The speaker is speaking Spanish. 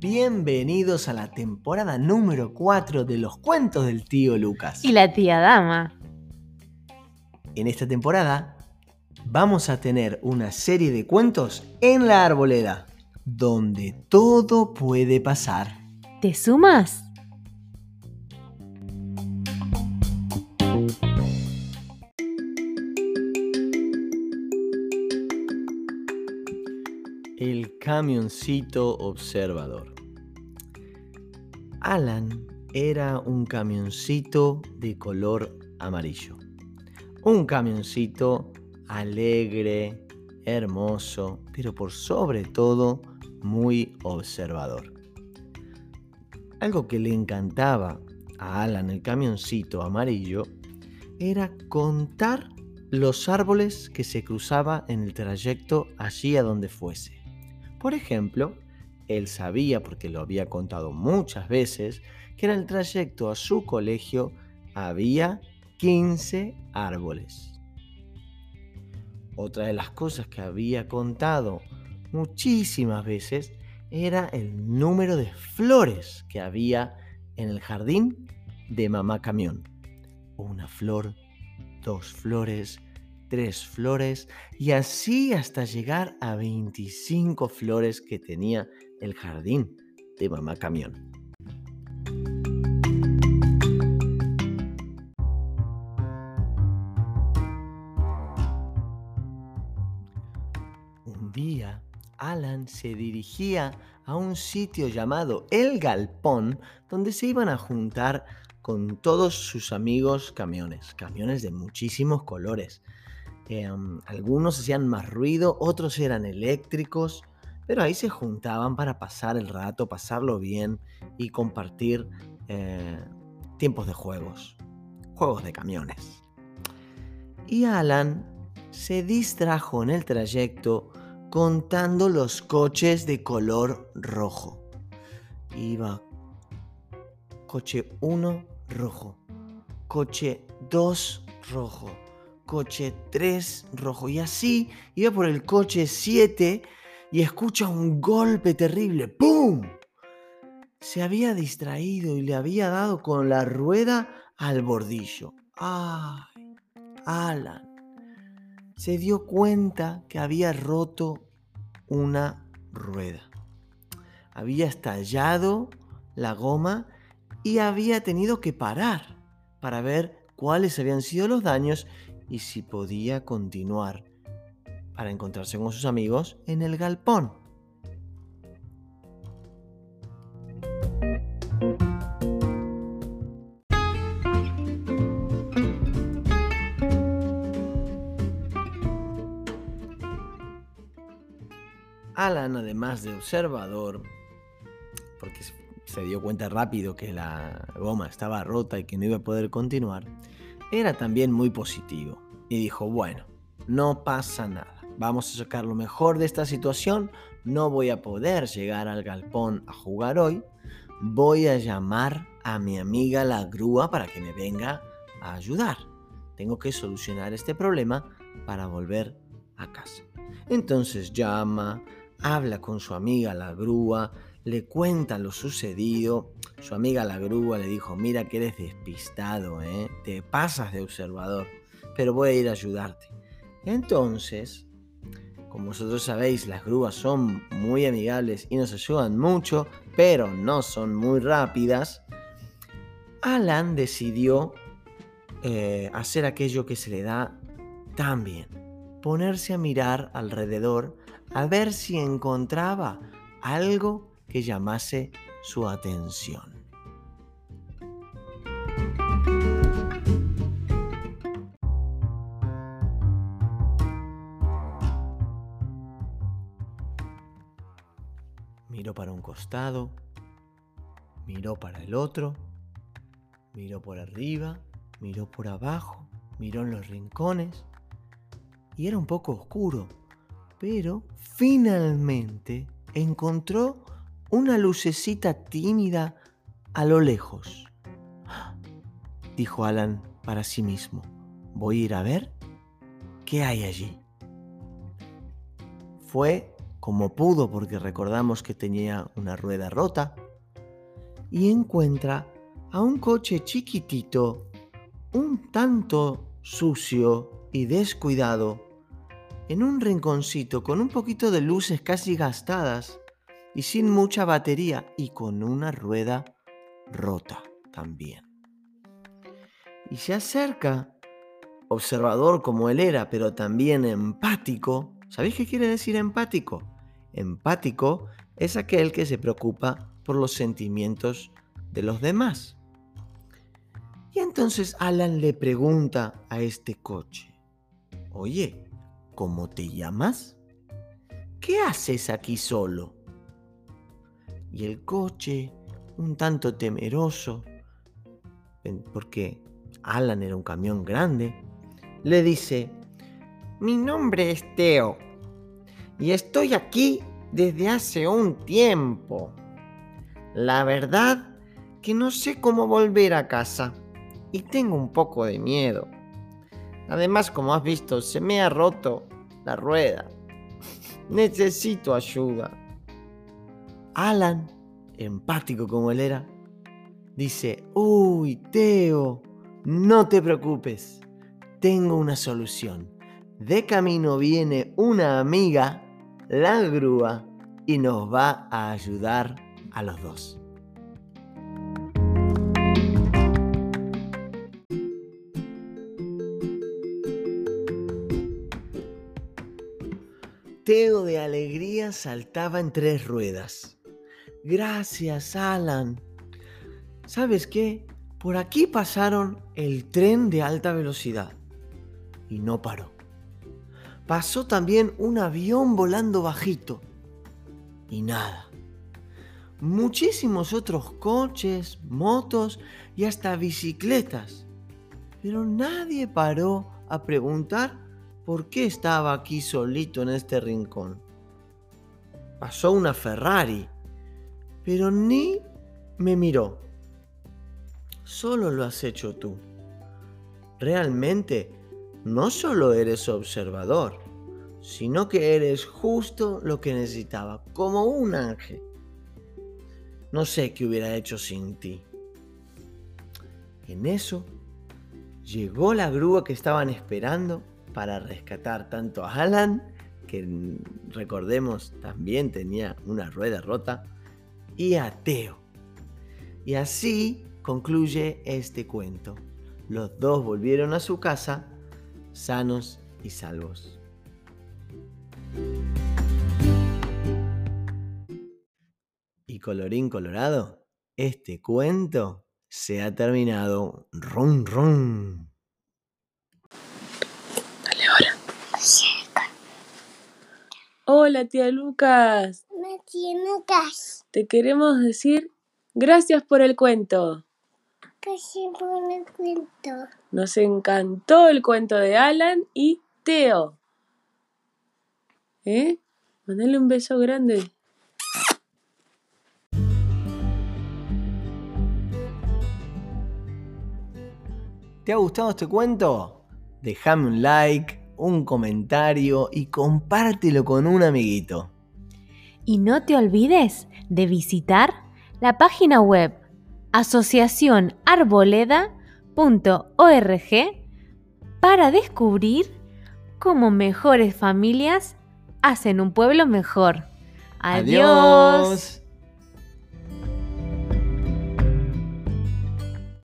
Bienvenidos a la temporada número 4 de los cuentos del tío Lucas. Y la tía Dama. En esta temporada vamos a tener una serie de cuentos en la arboleda, donde todo puede pasar. ¿Te sumas? Camioncito observador. Alan era un camioncito de color amarillo. Un camioncito alegre, hermoso, pero por sobre todo muy observador. Algo que le encantaba a Alan el camioncito amarillo era contar los árboles que se cruzaba en el trayecto allí a donde fuese. Por ejemplo, él sabía, porque lo había contado muchas veces, que en el trayecto a su colegio había 15 árboles. Otra de las cosas que había contado muchísimas veces era el número de flores que había en el jardín de mamá camión. Una flor, dos flores, tres flores y así hasta llegar a 25 flores que tenía el jardín de mamá camión. Un día, Alan se dirigía a un sitio llamado El Galpón, donde se iban a juntar con todos sus amigos camiones, camiones de muchísimos colores. Em, algunos hacían más ruido, otros eran eléctricos, pero ahí se juntaban para pasar el rato, pasarlo bien y compartir eh, tiempos de juegos, juegos de camiones. Y Alan se distrajo en el trayecto contando los coches de color rojo. Iba coche 1 rojo, coche 2 rojo, coche 3 rojo y así iba por el coche 7 y escucha un golpe terrible. ¡Pum! Se había distraído y le había dado con la rueda al bordillo. ¡Ay! Alan se dio cuenta que había roto una rueda. Había estallado la goma y había tenido que parar para ver cuáles habían sido los daños y si podía continuar para encontrarse con sus amigos en el galpón. Alan, además de observador, porque se dio cuenta rápido que la goma estaba rota y que no iba a poder continuar, era también muy positivo y dijo, bueno, no pasa nada, vamos a sacar lo mejor de esta situación, no voy a poder llegar al galpón a jugar hoy, voy a llamar a mi amiga la grúa para que me venga a ayudar. Tengo que solucionar este problema para volver a casa. Entonces llama, habla con su amiga la grúa, le cuenta lo sucedido. Su amiga la grúa le dijo, mira que eres despistado, ¿eh? te pasas de observador, pero voy a ir a ayudarte. Entonces, como vosotros sabéis, las grúas son muy amigables y nos ayudan mucho, pero no son muy rápidas. Alan decidió eh, hacer aquello que se le da tan bien, ponerse a mirar alrededor a ver si encontraba algo que llamase su atención. Miró para un costado, miró para el otro, miró por arriba, miró por abajo, miró en los rincones y era un poco oscuro pero finalmente encontró una lucecita tímida a lo lejos. Dijo Alan para sí mismo, voy a ir a ver qué hay allí. fue como pudo porque recordamos que tenía una rueda rota y encuentra a un coche chiquitito, un tanto sucio y descuidado, en un rinconcito con un poquito de luces casi gastadas y sin mucha batería y con una rueda rota también. Y se acerca, observador como él era, pero también empático. ¿Sabéis qué quiere decir empático? Empático es aquel que se preocupa por los sentimientos de los demás. Y entonces Alan le pregunta a este coche, oye, ¿cómo te llamas? ¿Qué haces aquí solo? Y el coche, un tanto temeroso, porque Alan era un camión grande, le dice, mi nombre es Teo y estoy aquí desde hace un tiempo. La verdad que no sé cómo volver a casa y tengo un poco de miedo. Además, como has visto, se me ha roto la rueda. Necesito ayuda. Alan, empático como él era, dice, uy, Teo, no te preocupes, tengo una solución. De camino viene una amiga, la grúa, y nos va a ayudar a los dos. Teo de alegría saltaba en tres ruedas. Gracias, Alan. ¿Sabes qué? Por aquí pasaron el tren de alta velocidad y no paró. Pasó también un avión volando bajito y nada. Muchísimos otros coches, motos y hasta bicicletas. Pero nadie paró a preguntar por qué estaba aquí solito en este rincón. Pasó una Ferrari, pero ni me miró. Solo lo has hecho tú. Realmente, no solo eres observador, sino que eres justo lo que necesitaba, como un ángel. No sé qué hubiera hecho sin ti. En eso, llegó la grúa que estaban esperando para rescatar tanto a Alan, que recordemos también tenía una rueda rota, y a Teo. Y así concluye este cuento. Los dos volvieron a su casa sanos y salvos. Y colorín colorado, este cuento se ha terminado. Rum, rum. Hola, tía Lucas. Tía Lucas. Te queremos decir gracias por el cuento. Gracias por el cuento. Nos encantó el cuento de Alan y Teo. ¿Eh? Mandale un beso grande. ¿Te ha gustado este cuento? Déjame un like un comentario y compártelo con un amiguito. Y no te olvides de visitar la página web asociacionarboleda.org para descubrir cómo mejores familias hacen un pueblo mejor. Adiós.